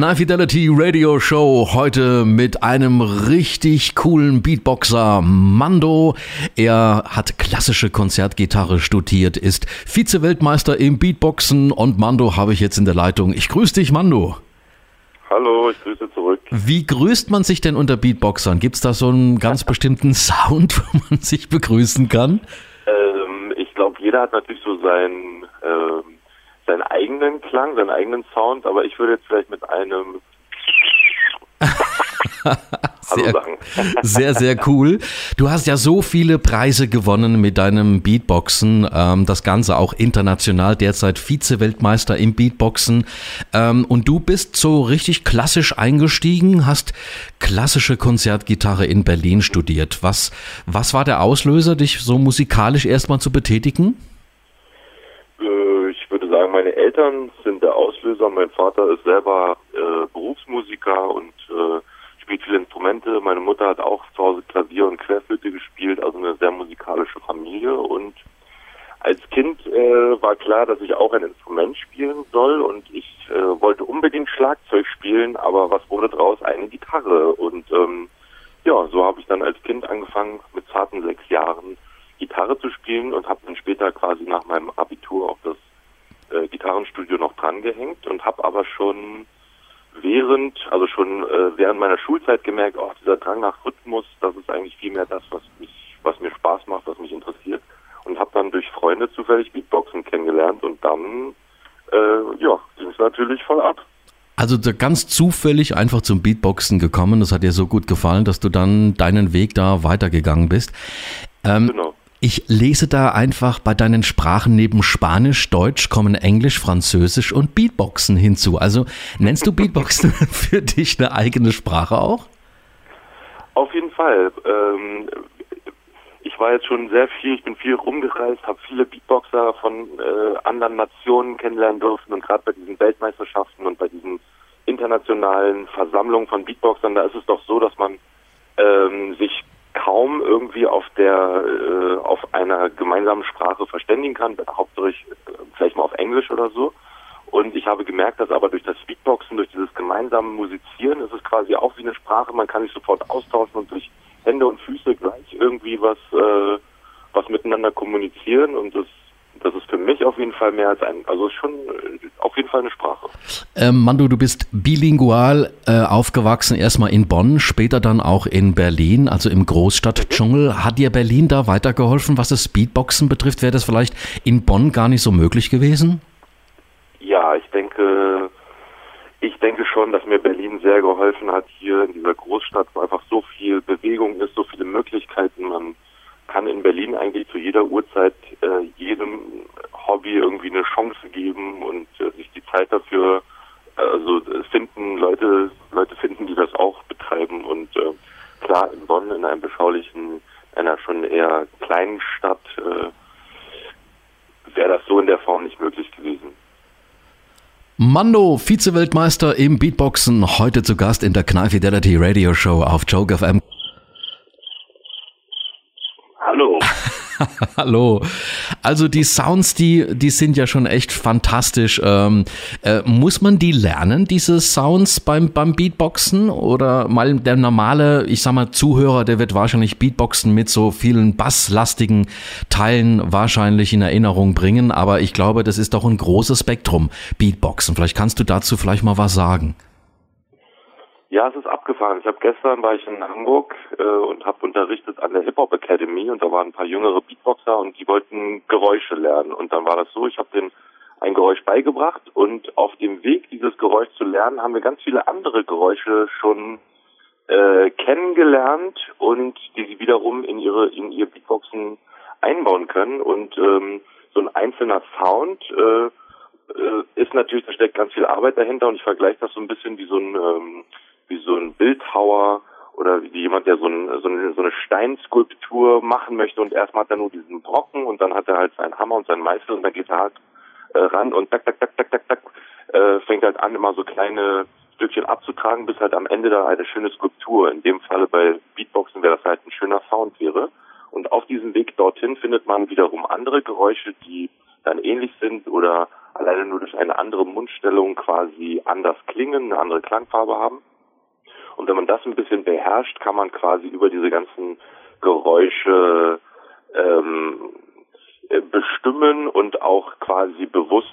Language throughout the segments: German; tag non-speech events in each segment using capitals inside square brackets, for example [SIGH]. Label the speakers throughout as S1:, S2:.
S1: Knall Fidelity Radio Show heute mit einem richtig coolen Beatboxer Mando. Er hat klassische Konzertgitarre studiert, ist Vize-Weltmeister im Beatboxen und Mando habe ich jetzt in der Leitung. Ich grüße dich, Mando.
S2: Hallo, ich grüße zurück.
S1: Wie grüßt man sich denn unter Beatboxern? Gibt es da so einen ganz bestimmten Sound, [LAUGHS] wo man sich begrüßen kann?
S2: Ähm, ich glaube, jeder hat natürlich so seinen ähm, seinen eigenen Klang, seinen eigenen Sound, aber ich würde jetzt vielleicht mit einem [LAUGHS]
S1: sehr, [LAUGHS] sehr, sehr cool. Du hast ja so viele Preise gewonnen mit deinem Beatboxen. Ähm, das Ganze auch international, derzeit Vize-Weltmeister im Beatboxen. Ähm, und du bist so richtig klassisch eingestiegen, hast klassische Konzertgitarre in Berlin studiert. Was, was war der Auslöser, dich so musikalisch erstmal zu betätigen?
S2: Eltern sind der Auslöser. Mein Vater ist selber äh, Berufsmusiker und äh, spielt viele Instrumente. Meine Mutter hat auch zu Hause Klavier und Querflöte gespielt, also eine sehr musikalische Familie. Und als Kind äh, war klar, dass ich auch ein Instrument spielen soll und ich äh, wollte unbedingt Schlagzeug spielen, aber was wurde draus? Eine Gitarre. Und ähm, ja, so habe ich dann als Kind angefangen, mit zarten sechs Jahren Gitarre zu spielen und habe dann später quasi nach meinem Abitur auch das äh, Gitarrenstudio noch drangehängt und habe aber schon während, also schon äh, während meiner Schulzeit gemerkt, auch dieser Drang nach Rhythmus, das ist eigentlich viel mehr das, was mich, was mir Spaß macht, was mich interessiert. Und habe dann durch Freunde zufällig Beatboxen kennengelernt und dann, äh, ja, ging es natürlich voll ab.
S1: Also ganz zufällig einfach zum Beatboxen gekommen. Das hat dir so gut gefallen, dass du dann deinen Weg da weitergegangen bist. Ähm, genau. Ich lese da einfach bei deinen Sprachen neben Spanisch, Deutsch kommen Englisch, Französisch und Beatboxen hinzu. Also nennst du Beatboxen [LAUGHS] für dich eine eigene Sprache auch?
S2: Auf jeden Fall. Ähm, ich war jetzt schon sehr viel, ich bin viel rumgereist, habe viele Beatboxer von äh, anderen Nationen kennenlernen dürfen und gerade bei diesen Weltmeisterschaften und bei diesen internationalen Versammlungen von Beatboxern, da ist es doch so, dass man ähm, sich kaum irgendwie auf der äh, auf einer gemeinsamen Sprache verständigen kann, hauptsächlich äh, vielleicht mal auf Englisch oder so. Und ich habe gemerkt, dass aber durch das Beatboxen, durch dieses gemeinsame Musizieren, ist es quasi auch wie eine Sprache, man kann sich sofort austauschen und durch Hände und Füße gleich irgendwie was äh, was miteinander kommunizieren und das das ist für mich auf jeden Fall mehr als ein, also schon auf jeden Fall eine Sprache.
S1: Ähm, Mando, du bist bilingual äh, aufgewachsen, erstmal in Bonn, später dann auch in Berlin, also im Großstadtdschungel. Mhm. Hat dir Berlin da weitergeholfen, was das Speedboxen betrifft? Wäre das vielleicht in Bonn gar nicht so möglich gewesen?
S2: Ja, ich denke, ich denke schon, dass mir Berlin sehr geholfen hat, hier in dieser Großstadt, wo einfach so viel Bewegung ist, so viele Möglichkeiten. Man kann in Berlin eigentlich zu jeder Uhrzeit äh, jedem Hobby irgendwie eine Chance geben und äh, sich die Zeit dafür also finden Leute Leute finden, die das auch betreiben und äh, klar in Bonn in einem beschaulichen einer schon eher kleinen Stadt äh, wäre das so in der Form nicht möglich gewesen.
S1: Mando, Vize-Weltmeister im Beatboxen, heute zu Gast in der Knall Fidelity Radio Show auf Joke FM. Hallo. [LAUGHS] Also die Sounds, die, die sind ja schon echt fantastisch. Ähm, äh, muss man die lernen, diese Sounds beim, beim Beatboxen? Oder mal der normale, ich sag mal, Zuhörer, der wird wahrscheinlich Beatboxen mit so vielen basslastigen Teilen wahrscheinlich in Erinnerung bringen. Aber ich glaube, das ist doch ein großes Spektrum, Beatboxen. Vielleicht kannst du dazu vielleicht mal was sagen.
S2: Ja, es ist abgefahren. Ich habe gestern war ich in Hamburg äh, und habe unterrichtet an der Hip Hop Academy und da waren ein paar jüngere Beatboxer und die wollten Geräusche lernen und dann war das so, ich habe denen ein Geräusch beigebracht und auf dem Weg dieses Geräusch zu lernen haben wir ganz viele andere Geräusche schon äh, kennengelernt und die sie wiederum in ihre in ihr Beatboxen einbauen können und ähm, so ein einzelner Sound äh, äh, ist natürlich, da steckt ganz viel Arbeit dahinter und ich vergleiche das so ein bisschen wie so ein ähm, wie so ein Bildhauer oder wie jemand, der so, ein, so, eine, Steinskulptur machen möchte und erstmal hat er nur diesen Brocken und dann hat er halt seinen Hammer und seinen Meißel und dann geht er halt äh, ran und tak, tak, tak, tak, tak, tak, äh, fängt halt an, immer so kleine Stückchen abzutragen, bis halt am Ende da eine schöne Skulptur. In dem Falle bei Beatboxen wäre das halt ein schöner Sound wäre. Und auf diesem Weg dorthin findet man wiederum andere Geräusche, die dann ähnlich sind oder alleine nur durch eine andere Mundstellung quasi anders klingen, eine andere Klangfarbe haben. Und wenn man das ein bisschen beherrscht, kann man quasi über diese ganzen Geräusche ähm, äh, bestimmen und auch quasi bewusst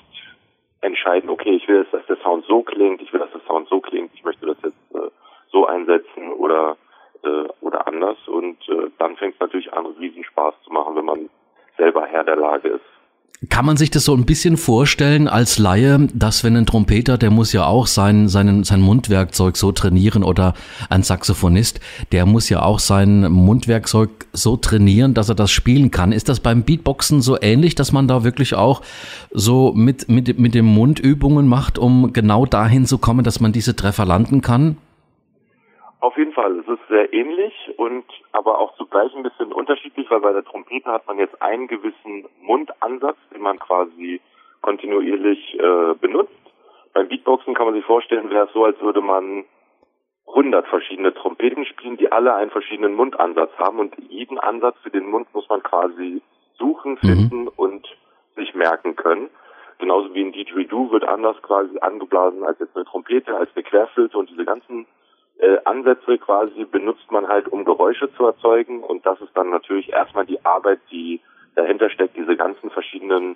S2: entscheiden, okay, ich will jetzt, dass der Sound so klingt, ich will, dass der Sound so klingt, ich möchte das jetzt äh, so einsetzen oder äh, oder anders und äh, dann fängt es natürlich an, riesen Spaß zu machen, wenn man selber Herr der Lage ist.
S1: Kann man sich das so ein bisschen vorstellen als Laie, dass wenn ein Trompeter, der muss ja auch sein, sein, sein Mundwerkzeug so trainieren oder ein Saxophonist, der muss ja auch sein Mundwerkzeug so trainieren, dass er das spielen kann. Ist das beim Beatboxen so ähnlich, dass man da wirklich auch so mit, mit, mit dem Mund Übungen macht, um genau dahin zu kommen, dass man diese Treffer landen kann?
S2: Auf jeden Fall, es ist sehr ähnlich und aber auch zugleich ein bisschen unterschiedlich, weil bei der Trompete hat man jetzt einen gewissen Mundansatz, den man quasi kontinuierlich äh, benutzt. Beim Beatboxen kann man sich vorstellen, wäre es so, als würde man 100 verschiedene Trompeten spielen, die alle einen verschiedenen Mundansatz haben und jeden Ansatz für den Mund muss man quasi suchen, mhm. finden mhm. und sich merken können. Genauso wie ein Didgeridoo wird anders quasi angeblasen als jetzt eine Trompete, als eine Querflöte und diese ganzen äh, Ansätze quasi benutzt man halt, um Geräusche zu erzeugen. Und das ist dann natürlich erstmal die Arbeit, die dahinter steckt, diese ganzen verschiedenen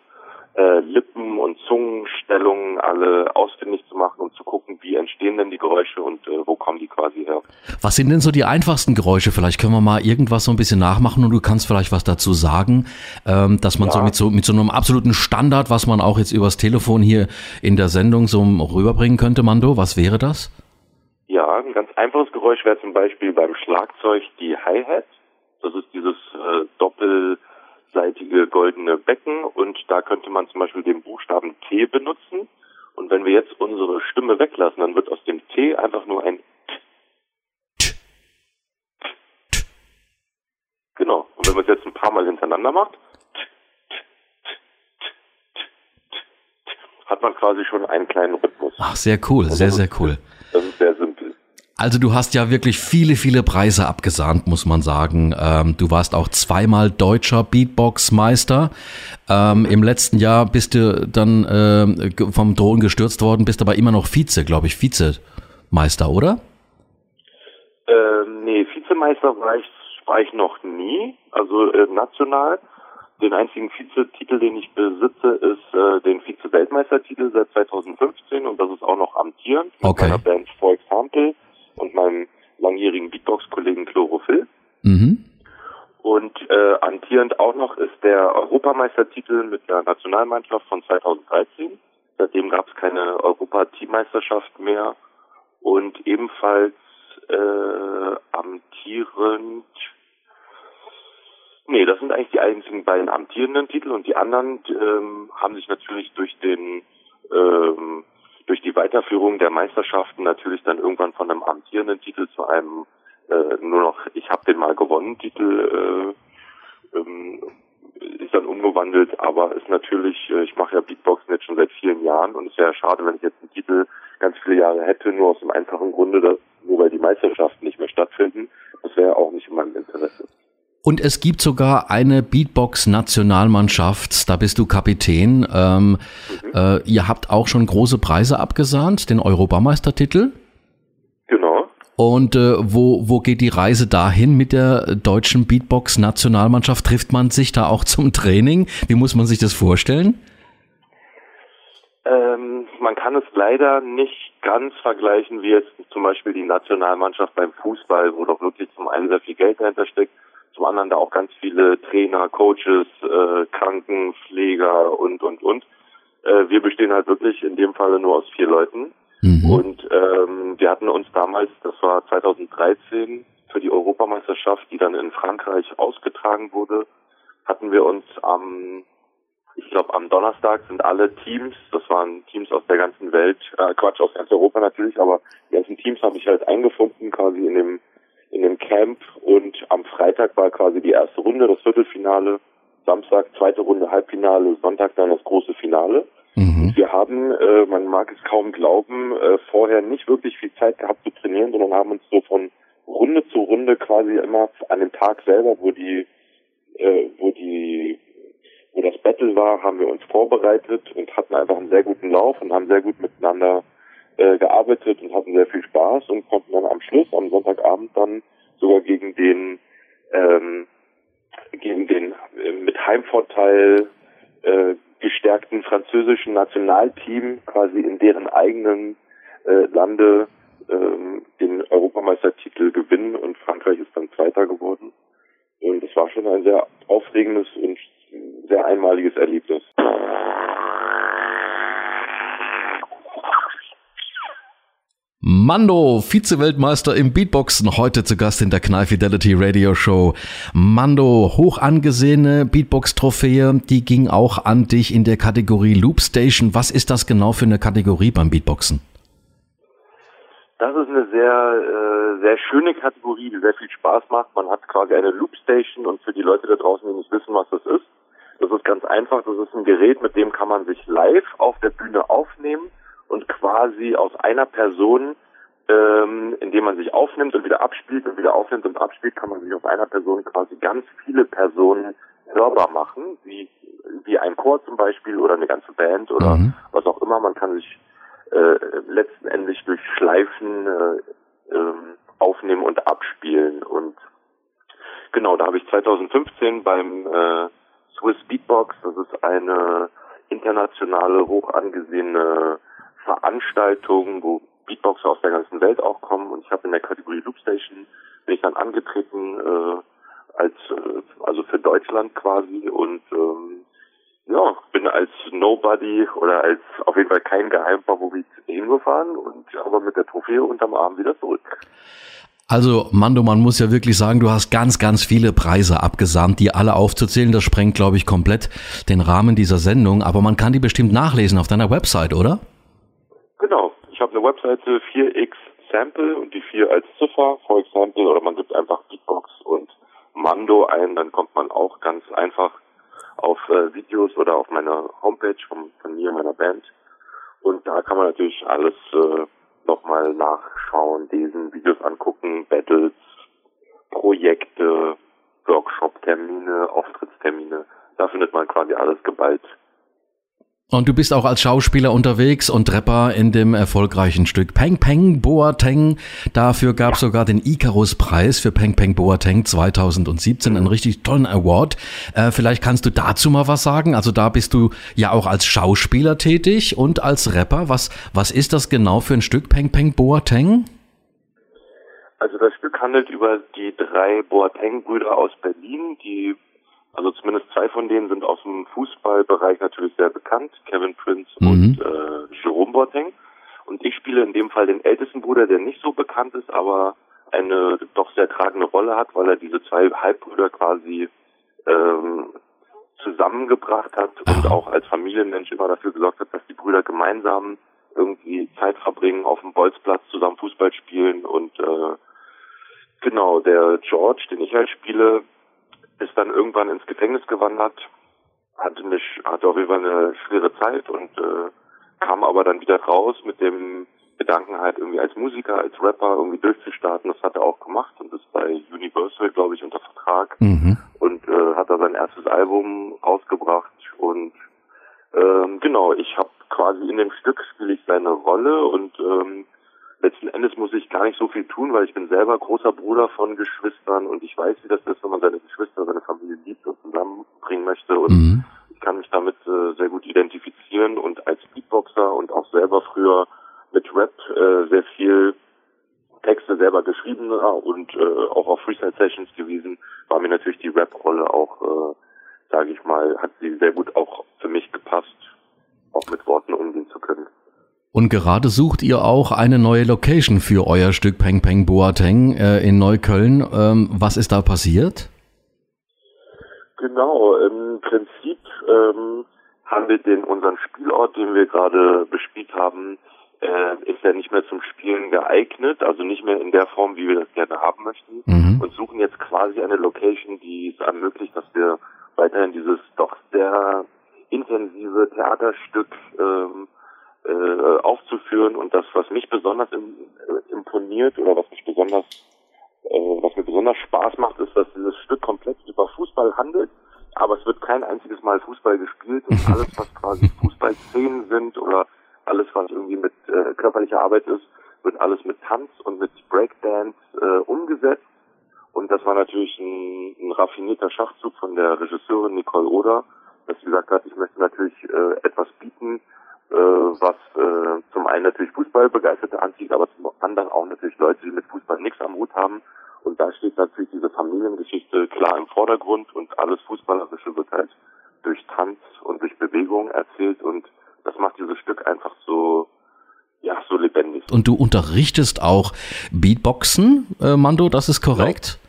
S2: äh, Lippen- und Zungenstellungen alle ausfindig zu machen und zu gucken, wie entstehen denn die Geräusche und äh, wo kommen die quasi her.
S1: Was sind denn so die einfachsten Geräusche? Vielleicht können wir mal irgendwas so ein bisschen nachmachen und du kannst vielleicht was dazu sagen, ähm, dass man ja. so mit so mit so einem absoluten Standard, was man auch jetzt übers Telefon hier in der Sendung so rüberbringen könnte, Mando, was wäre das?
S2: Ja, ein ganz einfaches Geräusch wäre zum Beispiel beim Schlagzeug die Hi-Hat. Das ist dieses äh, doppelseitige goldene Becken und da könnte man zum Beispiel den Buchstaben T benutzen. Und wenn wir jetzt unsere Stimme weglassen, dann wird aus dem T einfach nur ein T. Genau. Und wenn man es jetzt ein paar Mal hintereinander macht, hat man quasi schon einen kleinen Rhythmus.
S1: Ach, sehr cool, sehr, sehr cool.
S2: Das ist sehr.
S1: Also du hast ja wirklich viele, viele Preise abgesahnt, muss man sagen. Ähm, du warst auch zweimal deutscher Beatbox-Meister. Ähm, Im letzten Jahr bist du dann äh, vom Thron gestürzt worden, bist aber immer noch Vize, glaube ich, Vizemeister, oder?
S2: Ähm, nee, Vizemeister war ich, war ich noch nie, also äh, national. Den einzigen Vizetitel, den ich besitze, ist äh, den Vize-Weltmeistertitel seit 2015 und das ist auch noch amtierend
S1: okay.
S2: mit meiner Band For Example und meinem langjährigen Beatbox-Kollegen Chlorophyll.
S1: Mhm.
S2: Und äh, amtierend auch noch ist der Europameistertitel mit der Nationalmannschaft von 2013. Seitdem gab es keine Europa-Teammeisterschaft mehr. Und ebenfalls äh, amtierend Nee, das sind eigentlich die einzigen beiden amtierenden Titel und die anderen ähm, haben sich natürlich durch den ähm, durch die Weiterführung der Meisterschaften natürlich dann irgendwann von einem amtierenden Titel zu einem äh, nur noch ich habe den mal gewonnen Titel äh, ähm, ist dann umgewandelt, aber ist natürlich, äh, ich mache ja Beatboxen jetzt schon seit vielen Jahren und es wäre schade, wenn ich jetzt einen Titel ganz viele Jahre hätte, nur aus dem einfachen Grunde, dass nur weil die Meisterschaften nicht mehr stattfinden, das wäre auch nicht in meinem Interesse.
S1: Und es gibt sogar eine Beatbox-Nationalmannschaft, da bist du Kapitän. Ähm, mhm. äh, ihr habt auch schon große Preise abgesahnt, den Europameistertitel.
S2: Genau.
S1: Und äh, wo, wo geht die Reise dahin mit der deutschen Beatbox-Nationalmannschaft? Trifft man sich da auch zum Training? Wie muss man sich das vorstellen?
S2: Ähm, man kann es leider nicht ganz vergleichen wie jetzt zum Beispiel die Nationalmannschaft beim Fußball, wo doch wirklich zum einen sehr viel Geld dahinter steckt zum anderen da auch ganz viele Trainer, Coaches, äh, Krankenpfleger und, und, und. Äh, wir bestehen halt wirklich in dem Falle nur aus vier Leuten. Mhm. Und ähm, wir hatten uns damals, das war 2013, für die Europameisterschaft, die dann in Frankreich ausgetragen wurde, hatten wir uns am, ich glaube am Donnerstag sind alle Teams, das waren Teams aus der ganzen Welt, äh, Quatsch, aus ganz Europa natürlich, aber die ganzen Teams habe ich halt eingefunden quasi in dem in dem Camp und am Freitag war quasi die erste Runde, das Viertelfinale, Samstag zweite Runde Halbfinale, Sonntag dann das große Finale. Mhm. Wir haben, äh, man mag es kaum glauben, äh, vorher nicht wirklich viel Zeit gehabt zu trainieren, sondern haben uns so von Runde zu Runde quasi immer an dem Tag selber, wo die, äh, wo die wo das Battle war, haben wir uns vorbereitet und hatten einfach einen sehr guten Lauf und haben sehr gut miteinander äh, gearbeitet und hatten sehr viel Spaß und konnten dann am Schluss, am Sonntagabend dann sogar gegen den ähm, gegen den äh, mit Heimvorteil äh, gestärkten französischen Nationalteam quasi in deren eigenen äh, Lande ähm, den Europameistertitel gewinnen und Frankreich ist dann Zweiter geworden. Und es war schon ein sehr aufregendes und sehr einmaliges Erlebnis.
S1: Mando, Vize-Weltmeister im Beatboxen, heute zu Gast in der Knall Fidelity Radio Show. Mando, hoch angesehene Beatbox-Trophäe, die ging auch an dich in der Kategorie Loop Station. Was ist das genau für eine Kategorie beim Beatboxen?
S2: Das ist eine sehr, äh, sehr schöne Kategorie, die sehr viel Spaß macht. Man hat quasi eine Loop Station und für die Leute da draußen, die nicht wissen, was das ist, das ist ganz einfach. Das ist ein Gerät, mit dem kann man sich live auf der Bühne aufnehmen und quasi aus einer Person, ähm, indem man sich aufnimmt und wieder abspielt und wieder aufnimmt und abspielt, kann man sich aus einer Person quasi ganz viele Personen hörbar machen, wie, wie ein Chor zum Beispiel oder eine ganze Band oder mhm. was auch immer. Man kann sich äh, letztendlich durch Schleifen äh, äh, aufnehmen und abspielen. Und genau, da habe ich 2015 beim äh, Swiss Beatbox, das ist eine internationale, hoch angesehene Veranstaltungen, wo Beatboxer aus der ganzen Welt auch kommen und ich habe in der Kategorie Loopstation bin ich dann angetreten äh, als äh, also für Deutschland quasi und ähm, ja, bin als Nobody oder als auf jeden Fall kein Geheimfavorit hingefahren und aber mit der Trophäe unterm Arm wieder zurück.
S1: Also, Mando, man muss ja wirklich sagen, du hast ganz, ganz viele Preise abgesandt, die alle aufzuzählen. Das sprengt, glaube ich, komplett den Rahmen dieser Sendung. Aber man kann die bestimmt nachlesen auf deiner Website, oder?
S2: Genau. Ich habe eine Webseite 4x Sample und die 4 als Ziffer, for example, oder man gibt einfach Beatbox und Mando ein, dann kommt man auch ganz einfach auf äh, Videos oder auf meiner Homepage von, von mir, meiner Band. Und da kann man natürlich alles äh, nochmal nachschauen, lesen, Videos angucken, Battles, Projekte, Workshop-Termine, Auftrittstermine. Da findet man quasi alles geballt
S1: und du bist auch als Schauspieler unterwegs und Rapper in dem erfolgreichen Stück Peng Peng Boateng. Dafür gab es sogar den Icarus-Preis für Peng Peng Boateng 2017, einen richtig tollen Award. Äh, vielleicht kannst du dazu mal was sagen. Also da bist du ja auch als Schauspieler tätig und als Rapper. Was, was ist das genau für ein Stück Peng Peng Boateng?
S2: Also das Stück handelt über die drei Boateng-Brüder aus Berlin, die also zumindest zwei von denen sind aus dem Fußballbereich natürlich sehr bekannt, Kevin Prince mhm. und äh, Jerome Boateng. Und ich spiele in dem Fall den ältesten Bruder, der nicht so bekannt ist, aber eine doch sehr tragende Rolle hat, weil er diese zwei Halbbrüder quasi ähm, zusammengebracht hat und auch als Familienmensch immer dafür gesorgt hat, dass die Brüder gemeinsam irgendwie Zeit verbringen, auf dem Bolzplatz zusammen Fußball spielen und äh, genau, der George, den ich halt spiele, ist dann irgendwann ins Gefängnis gewandert, hatte mich, hatte auf jeden Fall eine schwere Zeit und äh, kam aber dann wieder raus mit dem Gedanken halt irgendwie als Musiker, als Rapper irgendwie durchzustarten. Das hat er auch gemacht und ist bei Universal, glaube ich, unter Vertrag mhm. und äh, hat da sein erstes Album rausgebracht und ähm, genau, ich habe quasi in dem Stück spiele ich seine Rolle und ähm, letzten Endes muss ich gar nicht so viel tun, weil ich bin selber großer Bruder von Geschwistern und ich weiß, wie das ist, wenn man seine Familie liebt und zusammenbringen möchte und mhm. ich kann mich damit äh, sehr gut identifizieren und als Beatboxer und auch selber früher mit Rap äh, sehr viel Texte selber geschrieben und äh, auch auf Freestyle-Sessions gewesen, war mir natürlich die Rap-Rolle auch, äh, sage ich mal, hat sie sehr gut auch für mich gepasst, auch mit Worten umgehen zu können.
S1: Und gerade sucht ihr auch eine neue Location für euer Stück Peng Peng Boateng äh, in Neukölln. Ähm, was ist da passiert?
S2: stood Und
S1: du unterrichtest auch Beatboxen, äh, Mando, das ist korrekt?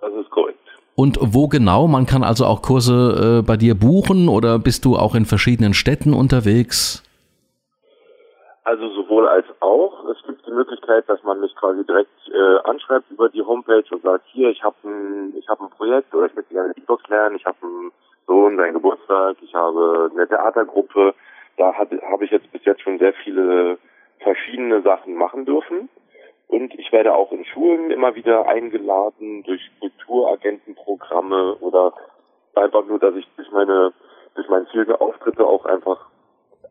S2: Ja, das ist korrekt.
S1: Und wo genau? Man kann also auch Kurse äh, bei dir buchen oder bist du auch in verschiedenen Städten unterwegs?
S2: Also sowohl als auch. Es gibt die Möglichkeit, dass man mich quasi direkt äh, anschreibt über die Homepage und sagt, hier, ich habe ein, ich habe ein Projekt oder ich möchte gerne Beatbox lernen, ich habe einen Sohn, seinen Geburtstag, ich habe eine Theatergruppe, da habe hab ich jetzt bis jetzt schon sehr viele verschiedene Sachen machen dürfen. Und ich werde auch in Schulen immer wieder eingeladen durch Kulturagentenprogramme oder einfach nur, dass ich durch meine durch meine vielen Auftritte auch einfach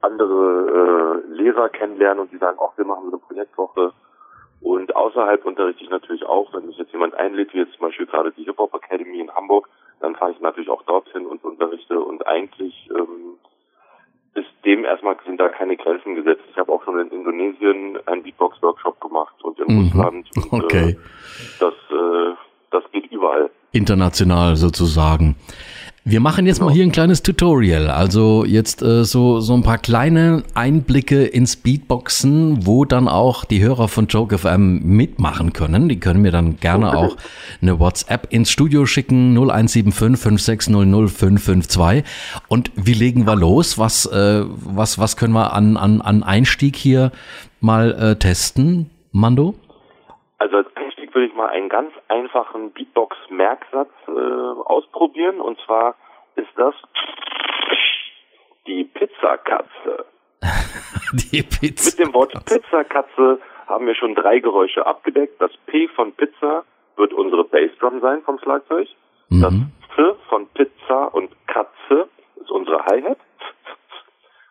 S2: andere äh, Lehrer kennenlerne und die sagen, ach, wir machen so eine Projektwoche. Und außerhalb unterrichte ich natürlich auch, wenn mich jetzt jemand einlädt, wie jetzt zum Beispiel gerade die Hip Hop Academy in Hamburg, dann fahre ich natürlich auch dorthin und unterrichte. Und eigentlich ähm, erstmal sind da keine Grenzen gesetzt. Ich habe auch schon in Indonesien einen Beatbox-Workshop gemacht und in mhm. Russland. Und,
S1: okay.
S2: Äh, das, äh, das geht überall.
S1: International sozusagen. Wir machen jetzt mal hier ein kleines Tutorial. Also jetzt äh, so, so ein paar kleine Einblicke ins Beatboxen, wo dann auch die Hörer von Joke FM mitmachen können. Die können mir dann gerne auch eine WhatsApp ins Studio schicken, 0175 5600 552. Und wie legen wir los? Was, äh, was, was können wir an, an, an Einstieg hier mal äh, testen, Mando?
S2: Will ich mal einen ganz einfachen Beatbox-Merksatz äh, ausprobieren. Und zwar ist das die Pizzakatze. [LAUGHS]
S1: die Pizza.
S2: Mit dem Wort Pizzakatze haben wir schon drei Geräusche abgedeckt. Das P von Pizza wird unsere Bassdrum sein vom Schlagzeug. Mhm. Das C von Pizza und Katze ist unsere Hi-Hat.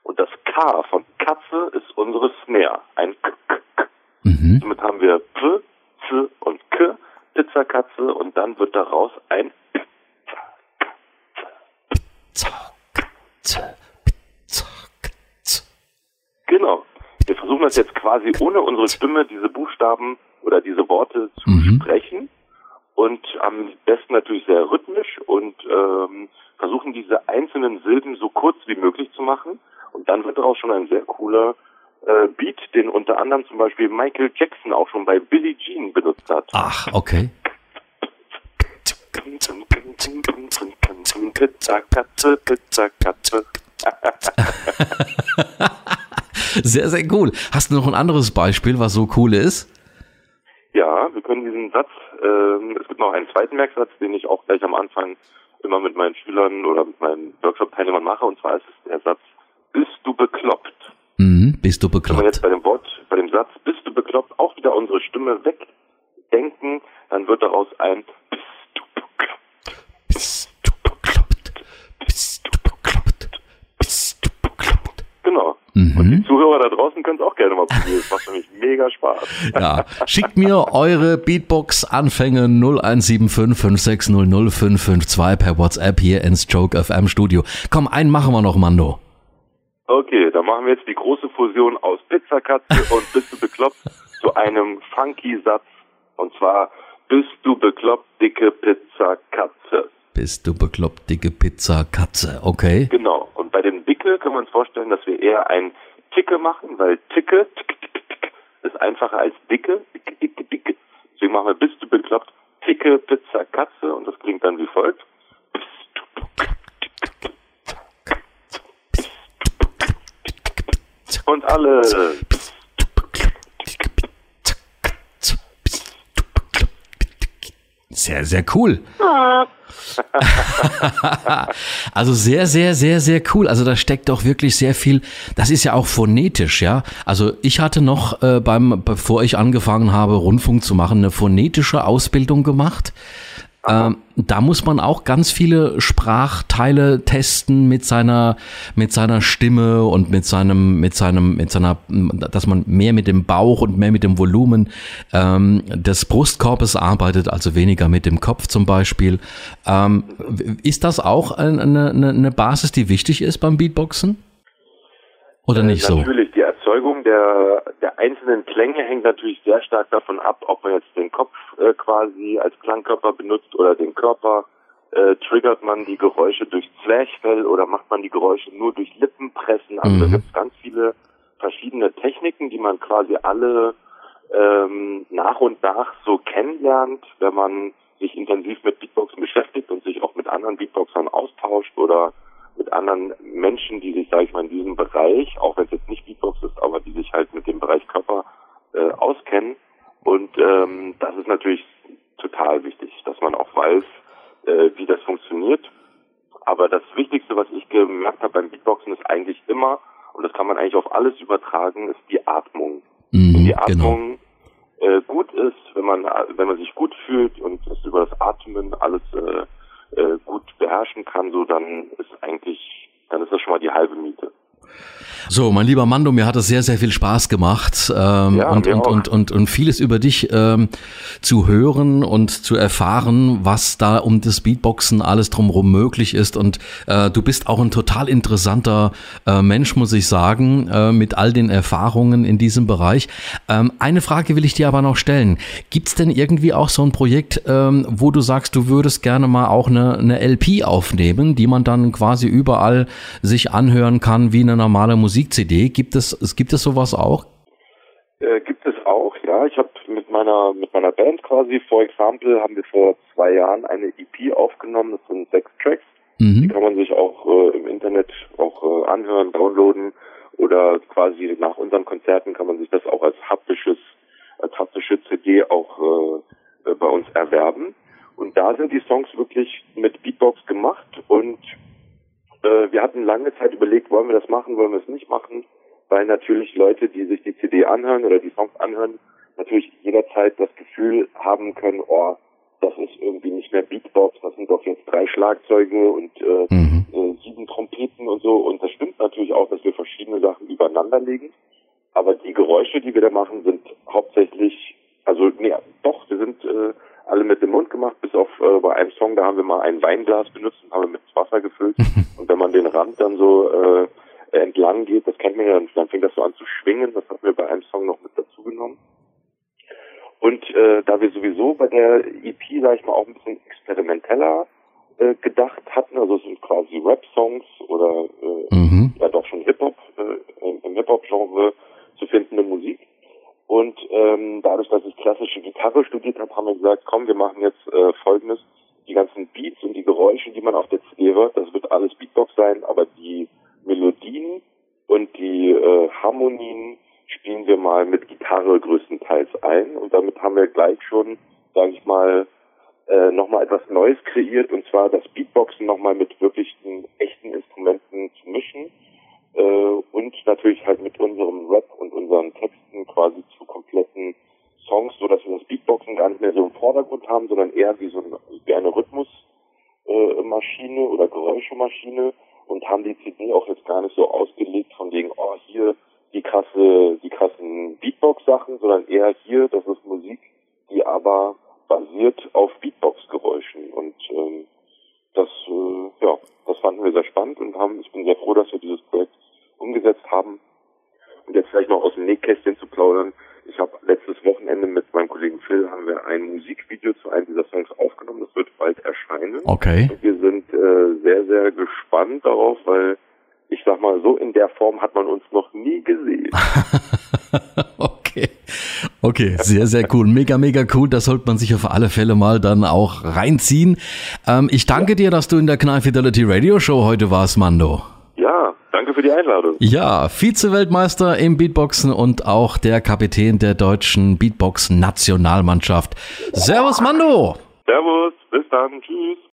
S2: Und das K von Katze ist unsere Snare, ein K. -K -K. Mhm. Somit haben wir P, Z und K, Pizzakatze und dann wird daraus ein Genau. Wir versuchen das jetzt quasi ohne unsere Stimme diese Buchstaben oder diese Worte zu mhm. sprechen und am besten natürlich sehr rhythmisch und ähm, versuchen diese einzelnen Silben so kurz wie möglich zu machen und dann wird daraus schon ein sehr cooler äh, Beat, den unter anderem zum Beispiel Michael Jackson auch schon bei Billie Jean benutzt hat.
S1: Ach, okay.
S2: Pizza Katze, Pizza Katze.
S1: sehr, sehr cool. Hast du noch ein anderes Beispiel, was so cool ist?
S2: Ja, wir können diesen Satz, äh, es gibt noch einen zweiten Merksatz, den ich auch gleich am Anfang immer mit meinen Schülern oder mit meinen Workshop-Teilnehmern mache, und zwar ist es der Satz, bist du bekloppt?
S1: Mhm, bist du bekloppt?
S2: Wenn wir jetzt bei dem Wort, bei dem Satz, bist du bekloppt, auch wieder unsere Stimme wegdenken, dann wird daraus ein, bist du bekloppt?
S1: Bist du bekloppt? Bist du bekloppt? Bist du bekloppt?
S2: Genau. Mhm. Und die Zuhörer da draußen können es auch gerne mal probieren. Das macht nämlich mega Spaß. [LAUGHS]
S1: Ja. Schickt mir eure Beatbox-Anfänge 0175 5600 552 per WhatsApp hier ins Joke FM Studio. Komm, einen machen wir noch, Mando.
S2: Okay, dann machen wir jetzt die große Fusion aus Pizzakatze [LAUGHS] und Bist du bekloppt zu einem funky Satz. Und zwar Bist du bekloppt, dicke Pizzakatze.
S1: Bist du bekloppt, dicke Pizzakatze, okay.
S2: Genau. Und bei dem Dicke können wir uns vorstellen, dass wir eher ein Ticke machen, weil Ticke tick, tick, tick, ist einfacher als Dicke. Dicke, dicke, dicke. Deswegen machen wir Bist du bekloppt, dicke Pizzakatze und das klingt dann wie folgt. Alle.
S1: Sehr, sehr cool. [LAUGHS] also sehr, sehr, sehr, sehr cool. Also da steckt doch wirklich sehr viel. Das ist ja auch phonetisch, ja. Also ich hatte noch äh, beim, bevor ich angefangen habe, Rundfunk zu machen, eine phonetische Ausbildung gemacht. Ähm, da muss man auch ganz viele Sprachteile testen mit seiner, mit seiner Stimme und mit seinem, mit seinem, mit seiner, dass man mehr mit dem Bauch und mehr mit dem Volumen ähm, des Brustkorbes arbeitet, also weniger mit dem Kopf zum Beispiel. Ähm, ist das auch eine, eine, eine Basis, die wichtig ist beim Beatboxen? Oder äh, nicht
S2: äh,
S1: so?
S2: Natürlich, die Erzeugung der, der einzelnen Klänge hängt natürlich sehr stark davon ab, ob man jetzt den Kopf äh, quasi als Klangkörper benutzt oder den Körper. Äh, triggert man die Geräusche durch Zwerchfell oder macht man die Geräusche nur durch Lippenpressen? Also mhm. da gibt es ganz viele verschiedene Techniken, die man quasi alle ähm, nach und nach so kennenlernt, wenn man sich intensiv mit Beatboxen beschäftigt und sich auch mit anderen Beatboxern austauscht oder mit anderen Menschen, die sich, sage ich mal, in diesem Bereich, auch wenn es jetzt nicht Beatbox ist, aber die sich halt mit dem Bereich Körper äh, auskennen. Und ähm, das ist natürlich total wichtig, dass man auch weiß, äh, wie das funktioniert. Aber das Wichtigste, was ich gemerkt habe beim Beatboxen, ist eigentlich immer, und das kann man eigentlich auf alles übertragen, ist die Atmung.
S1: Mhm,
S2: die
S1: genau.
S2: Atmung genau. äh, gut ist, wenn man wenn man sich gut fühlt und es über das Atmen alles äh, äh, gut beherrschen kann, so dann ist eigentlich, dann ist das schon mal die halbe Miete.
S1: So, mein lieber Mando, mir hat es sehr, sehr viel Spaß gemacht ähm, ja, und, und, und, und, und vieles über dich ähm, zu hören und zu erfahren, was da um das Beatboxen alles drumherum möglich ist. Und äh, du bist auch ein total interessanter äh, Mensch, muss ich sagen, äh, mit all den Erfahrungen in diesem Bereich. Ähm, eine Frage will ich dir aber noch stellen. Gibt's denn irgendwie auch so ein Projekt, ähm, wo du sagst, du würdest gerne mal auch eine, eine LP aufnehmen, die man dann quasi überall sich anhören kann, wie eine normale Musik? Musik-CD. Gibt es, gibt es sowas auch?
S2: Äh, gibt es auch, ja. Ich habe mit meiner mit meiner Band quasi, for example, haben wir vor zwei Jahren eine EP aufgenommen. Das sind sechs Tracks. Mhm. Die kann man sich auch äh, im Internet auch äh, anhören, downloaden oder quasi nach unseren Konzerten kann man sich das auch als haptisches, als haptische CD auch äh, äh, bei uns erwerben. Und da sind die Songs wirklich mit Beatbox gemacht und äh, wir hatten lange Zeit überlegt, wollen wir das machen, wollen wir es nicht machen, weil natürlich Leute, die sich die CD anhören oder die Songs anhören, natürlich jederzeit das Gefühl haben können, oh, das ist irgendwie nicht mehr Beatbox, das sind doch jetzt drei Schlagzeuge und äh, mhm. äh, sieben Trompeten und so. Und das stimmt natürlich auch, dass wir verschiedene Sachen übereinander legen. Aber die Geräusche, die wir da machen, sind hauptsächlich, also nee, doch, wir sind äh, alle mit dem Mund gemacht, bis auf äh, bei einem Song, da haben wir mal ein Weinglas benutzt und haben mit Wasser gefüllt. [LAUGHS] und wenn man den Rand dann so äh, entlang geht, das kennt man ja, dann fängt das so an zu schwingen. Das haben wir bei einem Song noch mit dazu genommen. Und äh, da wir sowieso bei der EP, sag ich mal, auch ein bisschen experimenteller äh, gedacht hatten, also es sind quasi Rap-Songs oder äh, mhm. ja doch schon Hip-Hop, äh, im Hip-Hop-Genre zu findende Musik, und ähm, dadurch, dass ich klassische Gitarre studiert habe, haben wir gesagt, komm, wir machen jetzt äh, folgendes. Die ganzen Beats und die Geräusche, die man auf der CD hört, das wird alles Beatbox sein, aber die Melodien und die äh, Harmonien spielen wir mal mit Gitarre größtenteils ein. Und damit haben wir gleich schon, sage ich mal, äh, nochmal etwas Neues kreiert, und zwar das Beatboxen nochmal mit wirklichen echten Instrumenten zu mischen. Äh, und natürlich halt mit unserem Rap und unseren Texten quasi zu kompletten Songs, so dass wir das Beatboxen gar nicht mehr so im Vordergrund haben, sondern eher wie so eine, wie eine Rhythmusmaschine äh, oder Geräuschemaschine und haben die CD auch jetzt gar nicht so ausgelegt von wegen, oh hier krasse, die krassen Beatbox-Sachen, sondern eher hier, das ist Musik, die aber basiert auf Beatbox-Geräuschen und ähm, das, äh, ja, das fanden wir sehr spannend und haben, ich bin sehr froh, dass wir dieses Projekt umgesetzt haben. Und jetzt vielleicht noch aus dem Nähkästchen zu plaudern. Ich habe letztes Wochenende mit meinem Kollegen Phil haben wir ein Musikvideo zu einem dieser Songs aufgenommen. Das wird bald erscheinen.
S1: Okay.
S2: Und wir sind äh, sehr, sehr gespannt darauf, weil mal, so in der Form hat man uns noch nie gesehen. [LAUGHS]
S1: okay. Okay, sehr, sehr cool. Mega, mega cool. Das sollte man sich auf alle Fälle mal dann auch reinziehen. Ähm, ich danke ja. dir, dass du in der Knall Fidelity Radio Show heute warst, Mando.
S2: Ja, danke für die Einladung.
S1: Ja, Vize-Weltmeister im Beatboxen und auch der Kapitän der deutschen Beatbox-Nationalmannschaft. Servus, Mando.
S2: Servus, bis dann, tschüss.